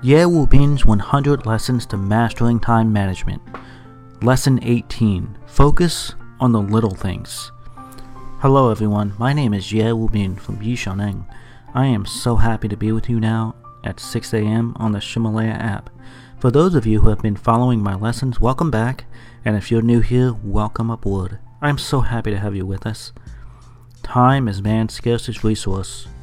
Ye Wu Bin's 100 Lessons to Mastering Time Management. Lesson 18 Focus on the Little Things. Hello, everyone. My name is Ye Wu Bin from Yishaneng. I am so happy to be with you now at 6 a.m. on the Ximalaya app. For those of you who have been following my lessons, welcome back, and if you're new here, welcome aboard. I am so happy to have you with us. Time is man's scarcest resource.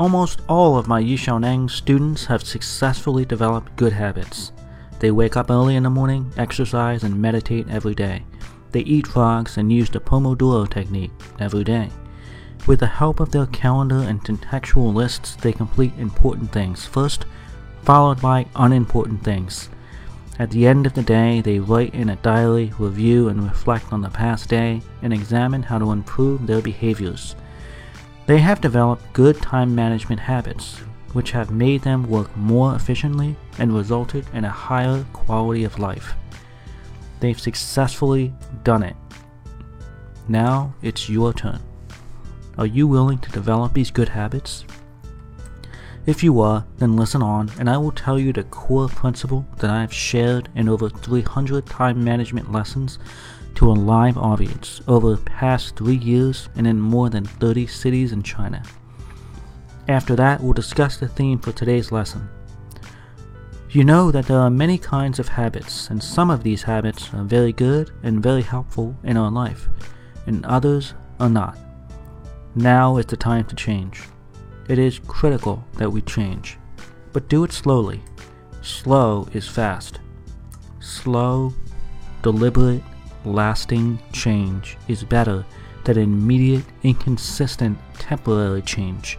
Almost all of my Yishaneng students have successfully developed good habits. They wake up early in the morning, exercise, and meditate every day. They eat frogs and use the Pomodoro technique every day. With the help of their calendar and contextual lists, they complete important things first, followed by unimportant things. At the end of the day, they write in a diary, review and reflect on the past day, and examine how to improve their behaviors. They have developed good time management habits, which have made them work more efficiently and resulted in a higher quality of life. They've successfully done it. Now it's your turn. Are you willing to develop these good habits? If you are, then listen on, and I will tell you the core principle that I have shared in over 300 time management lessons to a live audience over the past three years and in more than 30 cities in China. After that, we'll discuss the theme for today's lesson. You know that there are many kinds of habits, and some of these habits are very good and very helpful in our life, and others are not. Now is the time to change. It is critical that we change, but do it slowly. Slow is fast. Slow, deliberate, lasting change is better than immediate, inconsistent, temporary change.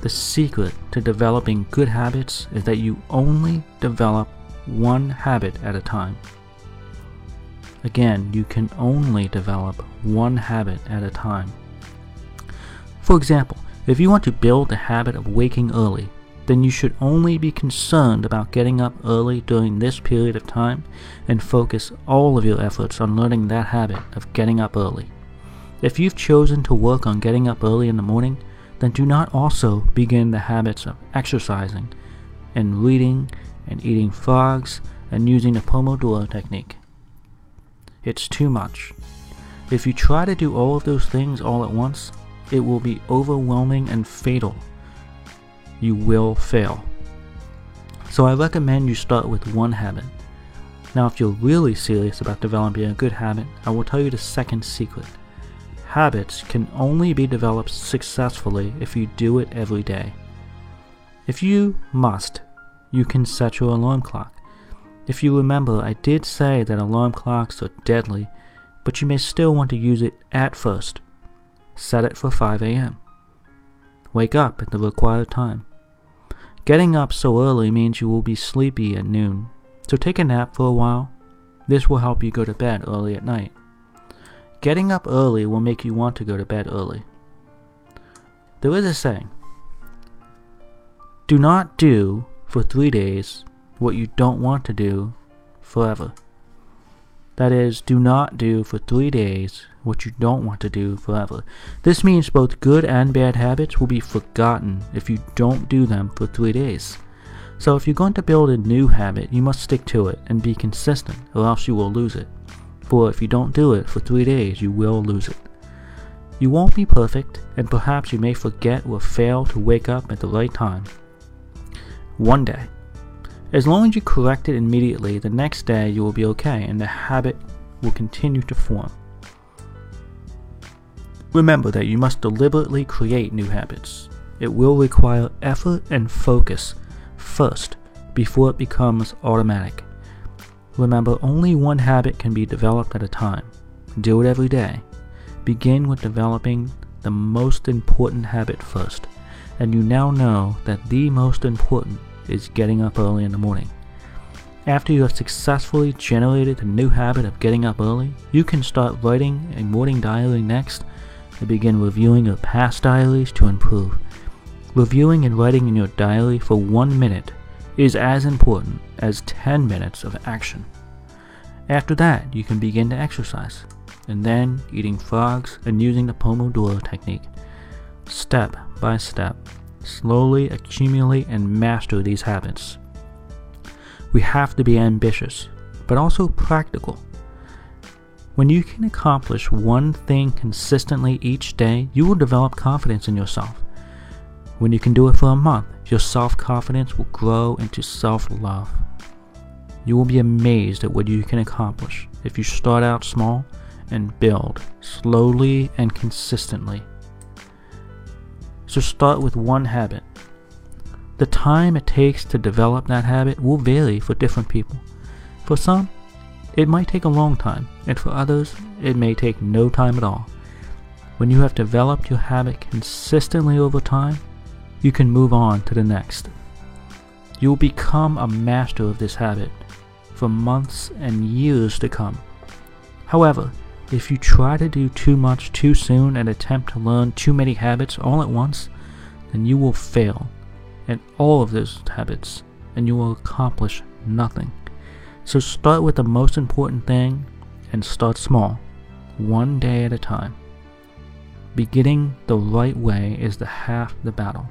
The secret to developing good habits is that you only develop one habit at a time. Again, you can only develop one habit at a time. For example, if you want to build the habit of waking early, then you should only be concerned about getting up early during this period of time and focus all of your efforts on learning that habit of getting up early. If you've chosen to work on getting up early in the morning, then do not also begin the habits of exercising and reading and eating frogs and using the Pomodoro technique. It's too much. If you try to do all of those things all at once, it will be overwhelming and fatal you will fail. So I recommend you start with one habit. Now, if you're really serious about developing a good habit, I will tell you the second secret. Habits can only be developed successfully if you do it every day. If you must, you can set your alarm clock. If you remember, I did say that alarm clocks are deadly, but you may still want to use it at first. Set it for 5 a.m. Wake up at the required time. Getting up so early means you will be sleepy at noon, so take a nap for a while. This will help you go to bed early at night. Getting up early will make you want to go to bed early. There is a saying Do not do for three days what you don't want to do forever. That is, do not do for three days what you don't want to do forever. This means both good and bad habits will be forgotten if you don't do them for three days. So if you're going to build a new habit, you must stick to it and be consistent, or else you will lose it. For if you don't do it for three days, you will lose it. You won't be perfect, and perhaps you may forget or fail to wake up at the right time. One day, as long as you correct it immediately, the next day you will be okay and the habit will continue to form. Remember that you must deliberately create new habits. It will require effort and focus first before it becomes automatic. Remember, only one habit can be developed at a time. Do it every day. Begin with developing the most important habit first, and you now know that the most important is getting up early in the morning. After you have successfully generated the new habit of getting up early, you can start writing a morning diary next and begin reviewing your past diaries to improve. Reviewing and writing in your diary for one minute is as important as 10 minutes of action. After that, you can begin to exercise, and then eating frogs and using the Pomodoro technique. Step by step, slowly accumulate and master these habits. We have to be ambitious, but also practical. When you can accomplish one thing consistently each day, you will develop confidence in yourself. When you can do it for a month, your self confidence will grow into self love. You will be amazed at what you can accomplish if you start out small and build slowly and consistently. So start with one habit the time it takes to develop that habit will vary for different people. For some, it might take a long time, and for others, it may take no time at all. When you have developed your habit consistently over time, you can move on to the next. You will become a master of this habit for months and years to come. However, if you try to do too much too soon and attempt to learn too many habits all at once, then you will fail in all of those habits and you will accomplish nothing. So start with the most important thing and start small, one day at a time. Beginning the right way is the half the battle.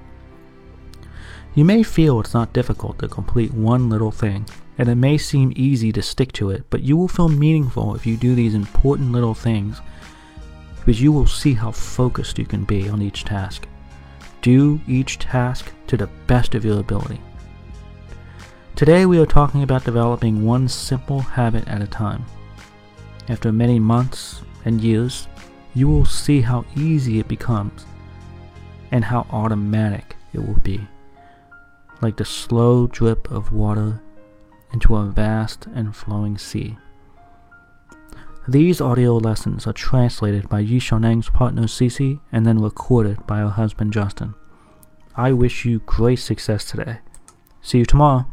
You may feel it's not difficult to complete one little thing, and it may seem easy to stick to it, but you will feel meaningful if you do these important little things because you will see how focused you can be on each task. Do each task to the best of your ability. Today we are talking about developing one simple habit at a time. After many months and years, you will see how easy it becomes and how automatic it will be, like the slow drip of water into a vast and flowing sea. These audio lessons are translated by Yishoneng's partner Cece and then recorded by her husband Justin. I wish you great success today. See you tomorrow.